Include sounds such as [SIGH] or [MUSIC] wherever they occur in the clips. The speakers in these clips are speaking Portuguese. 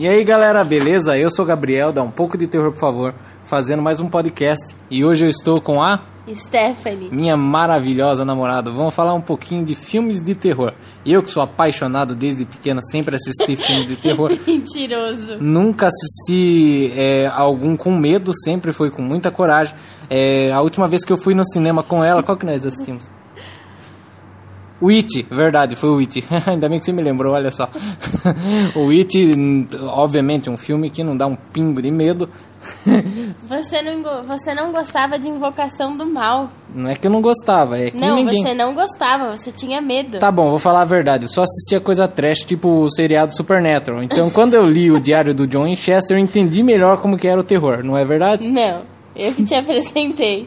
E aí galera, beleza? Eu sou o Gabriel, dá um pouco de terror por favor, fazendo mais um podcast. E hoje eu estou com a Stephanie. minha maravilhosa namorada. Vamos falar um pouquinho de filmes de terror. Eu que sou apaixonado desde pequeno, sempre assisti [LAUGHS] filmes de terror. Mentiroso. Nunca assisti é, algum com medo, sempre foi com muita coragem. É, a última vez que eu fui no cinema com ela, qual que nós assistimos? O It, verdade, foi o It. [LAUGHS] Ainda bem que você me lembrou, olha só. [LAUGHS] o It, obviamente, um filme que não dá um pingo de medo. [LAUGHS] Você não, você não gostava de Invocação do Mal. Não é que eu não gostava, é que não, ninguém. você não gostava, você tinha medo. Tá bom, vou falar a verdade. Eu só assistia coisa trash, tipo o seriado Supernatural. Então, quando eu li o diário do John Winchester, eu entendi melhor como que era o terror, não é verdade? Não, eu que te apresentei.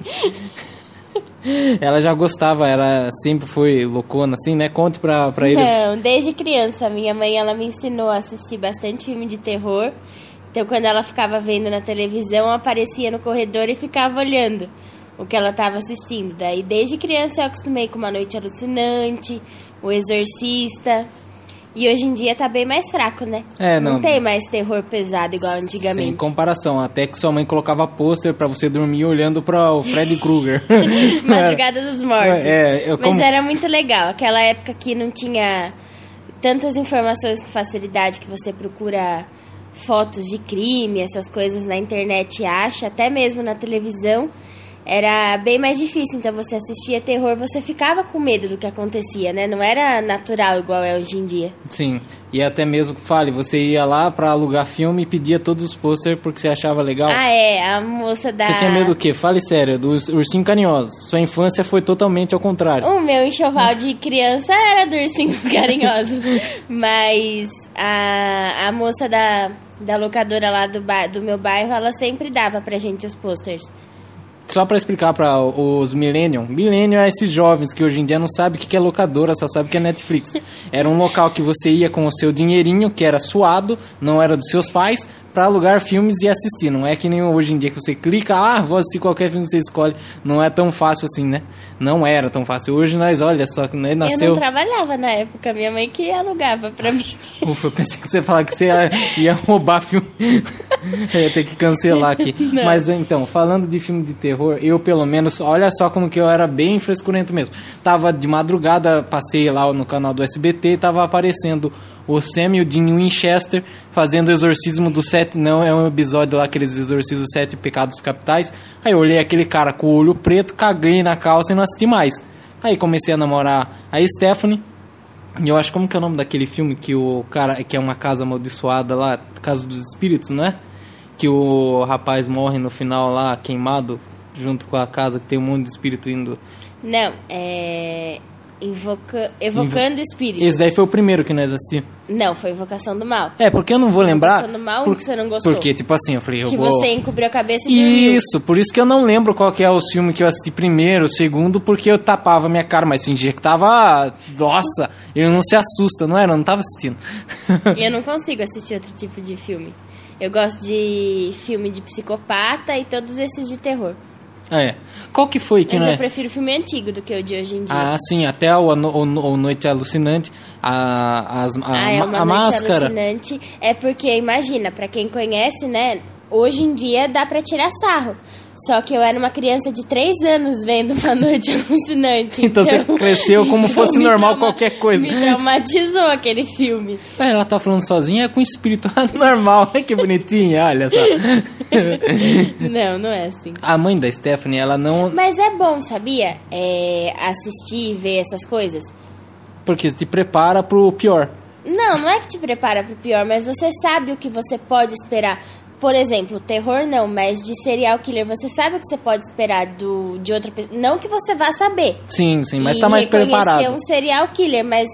[LAUGHS] Ela já gostava, ela sempre foi loucona, assim, né? Conte pra, pra eles. Não, desde criança, minha mãe ela me ensinou a assistir bastante filme de terror. Então, quando ela ficava vendo na televisão, aparecia no corredor e ficava olhando o que ela estava assistindo. Daí, desde criança, eu acostumei com Uma Noite Alucinante, O Exorcista. E hoje em dia tá bem mais fraco, né? É, não- tem mais terror pesado igual Sem antigamente. comparação, até que sua mãe colocava pôster pra você dormir olhando para o Freddy Krueger. [LAUGHS] Madrugada dos Mortos. É, eu Mas como- era muito legal. Aquela época que não tinha tantas informações com facilidade que você procura fotos de crime, essas coisas na internet e acha, até mesmo na televisão. Era bem mais difícil, então você assistia terror, você ficava com medo do que acontecia, né? Não era natural igual é hoje em dia. Sim, e até mesmo, fale, você ia lá pra alugar filme e pedia todos os pôster porque você achava legal. Ah, é, a moça da. Você tinha medo do quê? Fale sério, dos ursinhos carinhosos. Sua infância foi totalmente ao contrário. O meu enxoval de criança era do ursinhos [LAUGHS] carinhosos. Mas a, a moça da, da locadora lá do, ba- do meu bairro, ela sempre dava pra gente os posters. Só pra explicar pra os millennium. Millennium é esses jovens que hoje em dia não sabem o que é locadora, só sabem o que é Netflix. Era um local que você ia com o seu dinheirinho, que era suado, não era dos seus pais, pra alugar filmes e assistir. Não é que nem hoje em dia que você clica, ah, vou assistir qualquer filme que você escolhe. Não é tão fácil assim, né? Não era tão fácil. Hoje nós, olha só, né, Eu nasceu... não trabalhava na época, minha mãe que alugava pra mim. [LAUGHS] Ufa, eu pensei que você ia falar que você ia, ia roubar filme. [LAUGHS] eu ia ter que cancelar aqui. [LAUGHS] Não. Mas então, falando de filme de terror, eu pelo menos, olha só como que eu era bem frescurento mesmo. Tava de madrugada, passei lá no canal do SBT, tava aparecendo o Sam e o Dean Winchester fazendo o exorcismo do sete. Não, é um episódio lá, aqueles exorcismos dos sete pecados capitais. Aí eu olhei aquele cara com o olho preto, caguei na calça e não assisti mais. Aí comecei a namorar a Stephanie. E eu acho como que é o nome daquele filme que o cara que é uma casa amaldiçoada lá, Casa dos Espíritos, não é? Que o rapaz morre no final lá queimado junto com a casa que tem um monte de espírito indo. Não, é. Invoca... Evocando espíritos. Esse daí foi o primeiro que nós assistimos. Não, foi Invocação do Mal. É, porque eu não vou lembrar. Invocação do Mal, por- que você não gostou. Porque tipo assim, eu falei, eu Que vou você encobriu a cabeça e dormiu. Isso, por isso que eu não lembro qual que é o filme que eu assisti primeiro, segundo, porque eu tapava minha cara, mas fingia que tava. Nossa, ele não se assusta, não era? Eu não tava assistindo. Eu não consigo assistir outro tipo de filme. Eu gosto de filme de psicopata e todos esses de terror. é. Qual que foi que Mas não é? eu prefiro filme antigo do que o de hoje em dia. Ah, sim, até o, o, o Noite Alucinante, a, as, a, Ah, é ma- uma a noite máscara. alucinante. É porque, imagina, pra quem conhece, né? Hoje em dia dá pra tirar sarro. Só que eu era uma criança de 3 anos vendo uma noite [LAUGHS] alucinante. Então você cresceu como [LAUGHS] fosse me normal qualquer coisa. Me traumatizou aquele filme. É, ela tá falando sozinha, é com espírito [LAUGHS] normal. Ai, que bonitinha, olha só. Não, não é assim. a mãe da Stephanie, ela não. Mas é bom, sabia? É, assistir e ver essas coisas. Porque te prepara pro pior. Não, não é que te prepara pro pior, mas você sabe o que você pode esperar. Por exemplo, terror não, mas de serial killer, você sabe o que você pode esperar do, de outra pessoa. Não que você vá saber. Sim, sim, mas e tá mais preparado. um serial killer, mas.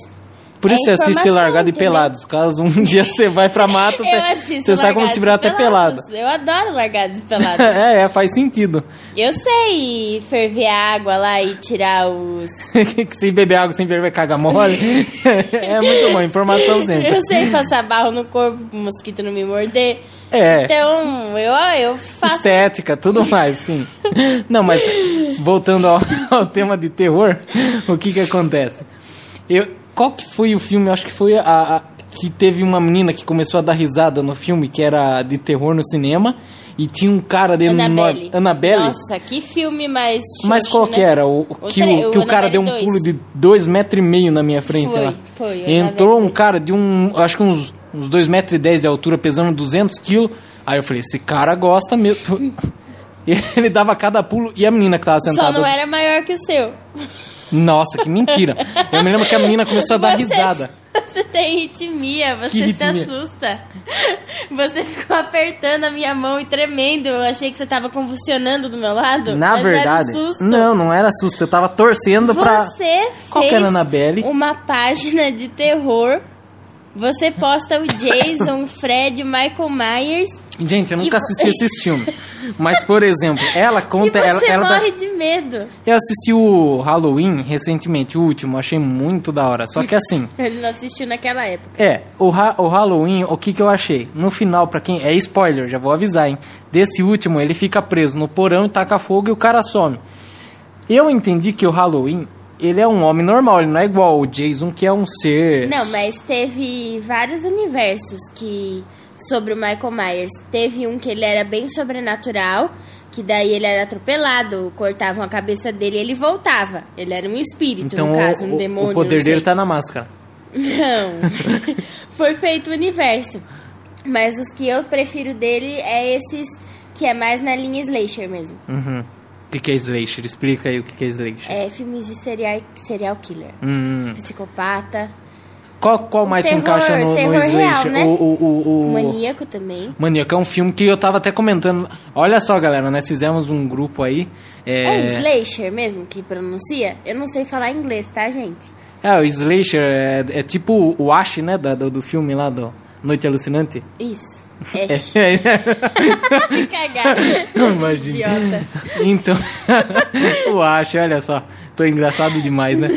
Por é isso você assiste Largado e entendeu? Pelados. Caso um dia você vai pra mata, [LAUGHS] Eu você, você sabe como se virar e até pelado. Eu adoro largados e [LAUGHS] pelados. é, é, faz sentido. Eu sei ferver a água lá e tirar os. que [LAUGHS] se beber água sem beber caga mole. é muito bom, informação sempre. Eu sei passar barro no corpo pro mosquito não me morder. É. Então, eu, eu faço. Estética, tudo mais, sim. Não, mas voltando ao, [LAUGHS] ao tema de terror, o que que acontece? Eu, qual que foi o filme? Acho que foi a, a- que teve uma menina que começou a dar risada no filme que era de terror no cinema e tinha um cara dele Annabelle. no Annabelle. Nossa, que filme mais. Mas xoxo, qual né? que era? O, o que, tre- o, que o cara deu um 2. pulo de dois metros e meio na minha frente Foi, lá. foi, o Entrou um cara de um, acho que uns, uns 2 metros e 10 de altura, pesando 200 quilos. Aí eu falei, esse cara gosta mesmo. [LAUGHS] E ele dava cada pulo e a menina que tava Só sentada. não era maior que o seu. Nossa, que mentira. Eu me lembro que a menina começou a dar Você- risada. Você tem ritmia, você Que ritmia? se assusta. Você ficou apertando a minha mão e tremendo. Eu achei que você tava convulsionando do meu lado. Na verdade, não, não era susto. Eu tava torcendo pra. Você Qual que era a Annabelle? uma página de terror. Você posta o Jason, o [LAUGHS] Fred, o Michael Myers. Gente, eu nunca E- assisti esses [LAUGHS] filmes. Mas, por exemplo, ela E conta. você ela, ela dá- morre de medo. Eu assisti o Halloween recentemente, o último, achei muito da hora. Só que assim, [LAUGHS] Ele não assistiu naquela época. é, o, Ha- o Halloween, o que que eu achei? No final, pra quem. É spoiler, já vou avisar, hein? Desse último, ele fica preso no porão e taca fogo e o cara some. Eu entendi que o Halloween, ele é um homem normal, ele não é igual o Jason, que é um ser. Não, mas teve vários universos que sobre o Michael Myers. Teve um que ele era bem sobrenatural, que daí ele era atropelado, cortavam a cabeça dele e ele voltava. Ele era um espírito, Então no caso, o, um demônio. o poder dele tá na máscara. Não. [LAUGHS] Foi feito o universo. Mas os que eu prefiro dele é esses que é mais na linha slasher mesmo. Uhum. O que que é Slasher? Explica aí o que que é Slasher. É filmes de serial, serial killer. Hum. Psicopata. Qual, qual mais se terror- encaixa no, no né? O, o, o, o... Maníaco também. Maníaco é um filme que eu tava até comentando. Olha só, galera, nós fizemos um grupo aí. É, É, slasher mesmo que pronuncia? Eu não sei falar inglês, tá, gente? é o Slasher é, é tipo o Ash, né? Da, do, do filme lá do Noite Alucinante. Isso. É, [LAUGHS] É, cagar. Imagina. Idiota. Então, [LAUGHS] o Ash, olha só. Tô engraçado demais, né?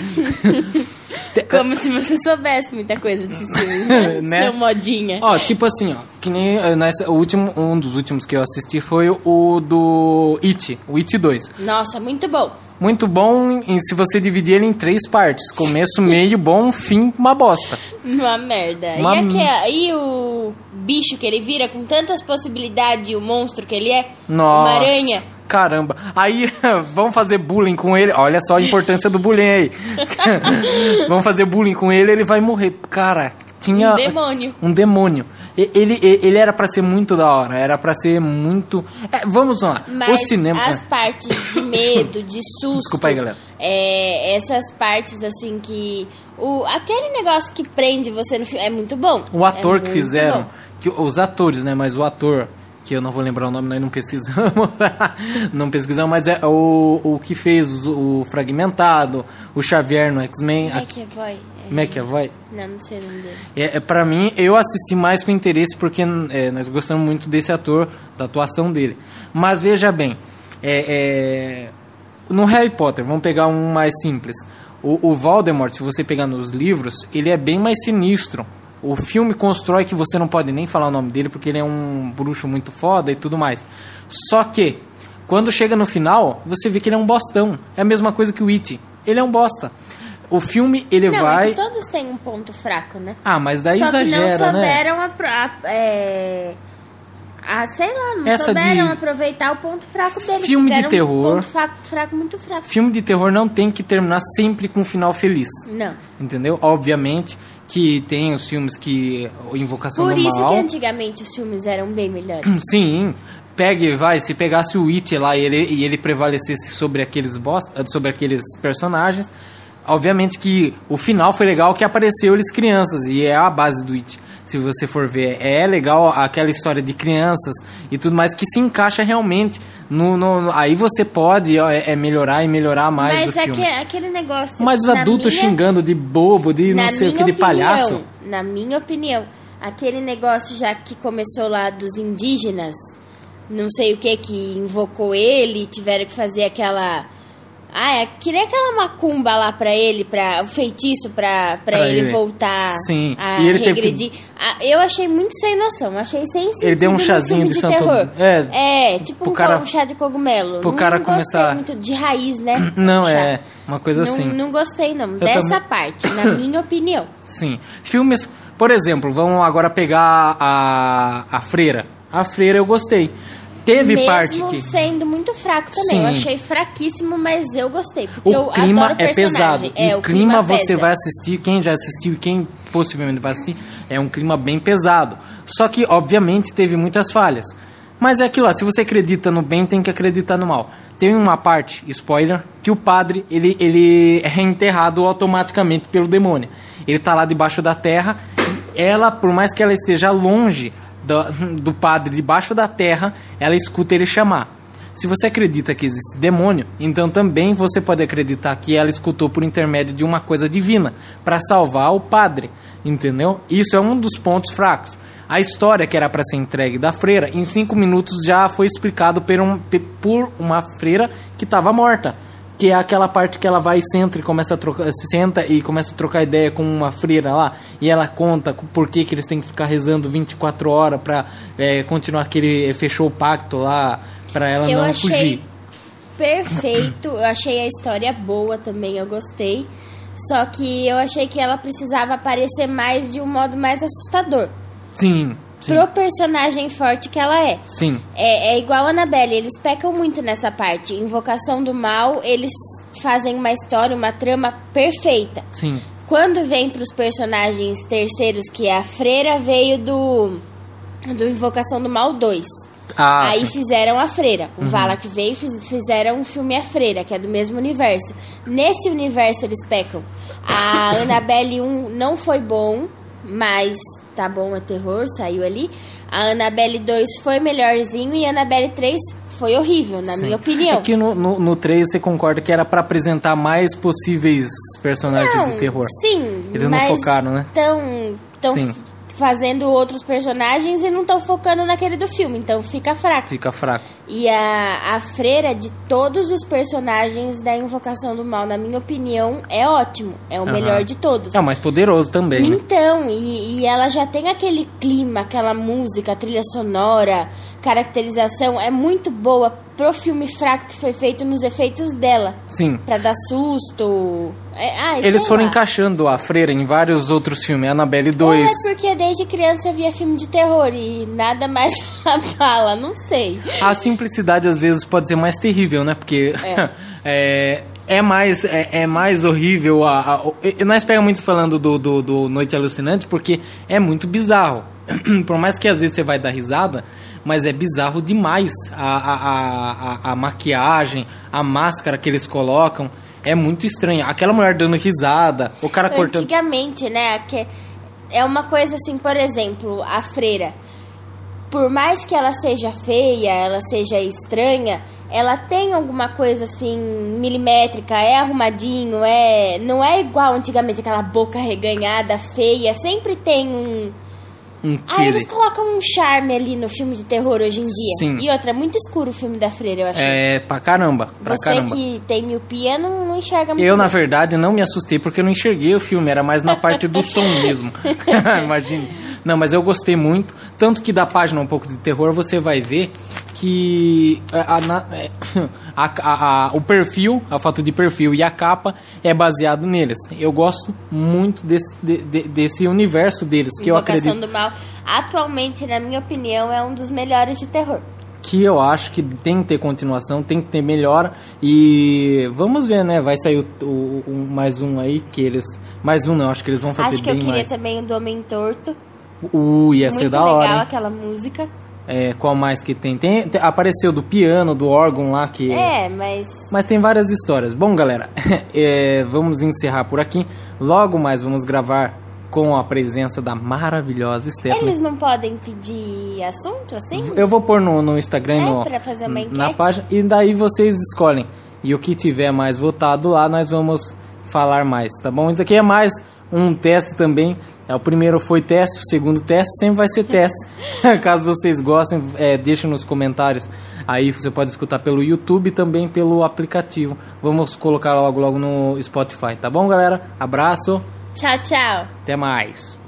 Como se você soubesse muita coisa filmes, [LAUGHS] né? Né? Seu modinha. Ó, tipo assim, ó, que nem eh, nessa, o último, um dos últimos que eu assisti foi o do It, o It 2. Nossa, muito bom. Muito bom em- se você dividir ele em três partes. Começo, meio, bom, fim, uma bosta. Uma merda. Uma E, aquela, e o bicho que ele vira com tantas possibilidades, e o monstro que ele é? Nossa. Uma aranha. Caramba. Aí, [LAUGHS] vamos fazer bullying com ele. Olha só a importância do bullying aí. [LAUGHS] vamos fazer bullying com ele, ele vai morrer. Cara, tinha... Um demônio. Um demônio. Ele, ele era pra ser muito da hora, era pra ser muito... É, vamos lá, Mas o cinema... as partes de medo, de [LAUGHS] susto. Desculpa aí, galera. É, essas partes assim que. O, aquele negócio que prende você no filme é muito bom. O ator É que fizeram, bom. que, os atores, né? Mas o ator, que eu não vou lembrar o nome, nós não pesquisamos. [LAUGHS] não pesquisamos, mas é o, o que fez o, o Fragmentado, o Xavier no X-Men. a- McAvoy. É, McAvoy. Não, não sei o nome dele. É, é, pra mim, eu assisti mais com interesse porque é, nós gostamos muito desse ator, da atuação dele. Mas veja bem, é, é, no Harry Potter, vamos pegar um mais simples. O, o Voldemort, se você pegar nos livros, ele é bem mais sinistro. O filme constrói que você não pode nem falar o nome dele porque ele é um bruxo muito foda e tudo mais. Só que, quando chega no final, você vê que ele é um bostão. É a mesma coisa que o It. Ele é um bosta. O filme, ele Não, é vai. que todos têm um ponto fraco, né? Ah, mas daí Só exagera, que não né? souberam apro- a, é, a- sei lá, não Essa souberam de- aproveitar o ponto fraco dele. Filme de terror. Um ponto fraco, fraco muito fraco. Filme de terror não tem que terminar sempre com um final feliz. Não. Entendeu? Obviamente que tem os filmes que. o Invocação Por do isso Mal. que antigamente os filmes eram bem melhores. [CLEARS THROAT] Sim. Pegue, vai, se pegasse o It lá e ele, e ele prevalecesse sobre aqueles bosta, sobre aqueles personagens, obviamente que o final foi legal que apareceu eles crianças e é a base do It. Se você for ver, é legal aquela história de crianças e tudo mais que se encaixa realmente no, no- aí você pode é, é melhorar e melhorar mais Mas o é filme. que, aquele negócio. Mas os adultos minha- xingando de bobo, de não sei o que, minha de palhaço. opinião, Na minha opinião, aquele negócio já que começou lá dos indígenas, não sei o que que invocou ele, tiveram que fazer aquela. Ah, é, queria aquela macumba lá pra ele, pra, o feitiço pra, pra, Pra ele, ele. voltar Sim, a e ele teve que- regredir. Ah, eu achei muito sem noção, achei sem sentido Ele deu um chazinho de de Santo- terror. é, É, tipo um, cara- um chá de cogumelo. pro não, cara não começar- muito de raiz, né? [CLEARS THROAT] Não, é uma coisa Não, assim. não gostei, não. Dessa também- parte, na [CLEARS THROAT] minha opinião. Sim. Filmes, Por exemplo, vamos agora pegar a, a freira. A freira eu gostei. Teve Mesmo parte que. sendo muito fraco também. Eu Sim. achei fraquíssimo, mas eu gostei. Porque eu O clima adoro é personagem. pesado. É, o o clima você pesa. vai assistir, quem já assistiu quem possivelmente vai assistir, é um clima bem pesado. Só que, obviamente, teve muitas falhas. Mas é aquilo lá, se você acredita no bem, tem que acreditar no mal. Tem uma parte, spoiler, que o padre, ele, ele é enterrado automaticamente pelo demônio. Ele tá lá debaixo da terra, ela, por mais que ela esteja longe do, do padre, debaixo da terra, ela escuta ele chamar. Se você acredita que existe demônio, então também você pode acreditar que ela escutou por intermédio de uma coisa divina para salvar o padre, entendeu? Isso é um dos pontos fracos. A história que era para ser entregue da freira, em cinco minutos já foi explicado por, um, por uma freira que estava morta. Que é aquela parte que ela vai e senta e começa a trocar, se senta e começa a trocar ideia com uma freira lá, e ela conta por que, que eles têm que ficar rezando 24 horas pra é, continuar que ele fechou o pacto lá, pra ela Eu não achei fugir. perfeito. Eu achei a história boa também, eu gostei. Só que eu achei que ela precisava aparecer mais de um modo mais assustador. Sim, sim, Pro personagem forte que ela é. sim. É, é igual a Annabelle, eles pecam muito nessa parte. Invocação do mal, eles fazem uma história, uma trama perfeita. Sim, Quando vem pros personagens terceiros, que é a freira, veio do, do Invocação do Mal 2. Ah, Aí sim. fizeram a freira. O Valak veio e fiz- fizeram um filme A Freira, que é do mesmo universo. Nesse universo eles pecam. A [LAUGHS] Annabelle 1 não foi bom, mas tá bom, é terror, saiu ali. A Annabelle 2 foi melhorzinho e a Annabelle 3 foi horrível, na Sim. minha opinião. É que no, no, no 3 você concorda que era pra apresentar mais possíveis personagens Não, de terror. Sim, Eles não focaram, né? Tão, tão Sim. Fazendo outros personagens e não estão focando naquele do filme, então fica fraco. Fica fraco. E a, a freira de todos os personagens da Invocação do Mal, na minha opinião, é ótimo. É o Aham. melhor de todos. É o mais poderoso também, né? Então, e, e ela já tem aquele clima, aquela música, trilha sonora, caracterização. É muito boa pro filme fraco que foi feito nos efeitos dela. Sim. Pra dar susto. É, ai, Eles foram lá. encaixando a freira em vários outros filmes. Annabelle Ou 2. é porque desde criança eu via filme de terror e nada mais [LAUGHS] abala, não sei. A simplicidade às vezes pode ser mais terrível, né? Porque é, [LAUGHS] é, mais, é, é mais horrível. A, a- nós pegamos muito falando do, do, do Noite Alucinante porque é muito bizarro. [CLEARS THROAT] Por mais que às vezes você vai dar risada, mas é bizarro demais a, a, a, a, maquiagem, a máscara que eles colocam. É muito estranho. Aquela mulher dando risada, o cara cortando. Antigamente, né? Que é uma coisa assim, por exemplo, a freira. Por mais que ela seja feia, ela seja estranha, ela tem alguma coisa assim milimétrica, é arrumadinho, é, não é igual antigamente aquela boca reganhada, feia, sempre tem um Um Ah, eles colocam um charme ali no filme de terror hoje em dia. Sim. E outra, é muito escuro o filme da Freira, eu achei. É, pra caramba. Pra Você caramba. que tem miopia não, não enxerga muito Eu, na bem. verdade, não me assustei porque eu não enxerguei o filme, era mais na parte do som mesmo. [LAUGHS] [LAUGHS] Imagina. Não, mas eu gostei muito. Tanto que da página Um pouco de Terror você vai ver que a- a- na- é, [LAUGHS] a- a- a- o perfil, a foto de perfil e a capa é baseado neles. Eu gosto muito desse, de- de- desse universo deles, que eu Invocação acredito do Mal, atualmente, na minha opinião, é um dos melhores de terror. que eu acho que tem que ter continuação, tem que ter melhora e vamos ver, né? Vai sair o, o- o- mais um aí que eles, mais um não, acho que eles vão fazer Acho que eu bem queria mais. também o do Homem Torto. Uh, ia ser muito da legal hora. hein? aquela música. É, qual mais que tem? tem? tem- Apareceu do piano, do órgão lá que É, mas Mas tem várias histórias. Bom, galera, [LAUGHS] é, vamos encerrar por aqui. Logo mais vamos gravar com a presença da maravilhosa Stephanie. eles não podem pedir assunto assim? Eu vou pôr no, no Instagram, É, no, pra fazer uma na enquete? página, e daí vocês escolhem. E o que tiver mais votado lá, nós vamos falar mais, tá bom? Isso aqui é mais um teste também. É, o primeiro foi teste, o segundo teste sempre vai ser teste. [LAUGHS] Caso vocês gostem, é, deixem nos comentários. Aí você pode escutar pelo YouTube e também pelo aplicativo. Vamos colocar logo logo no Spotify, tá bom, galera? Abraço, Tchau, tchau. até mais.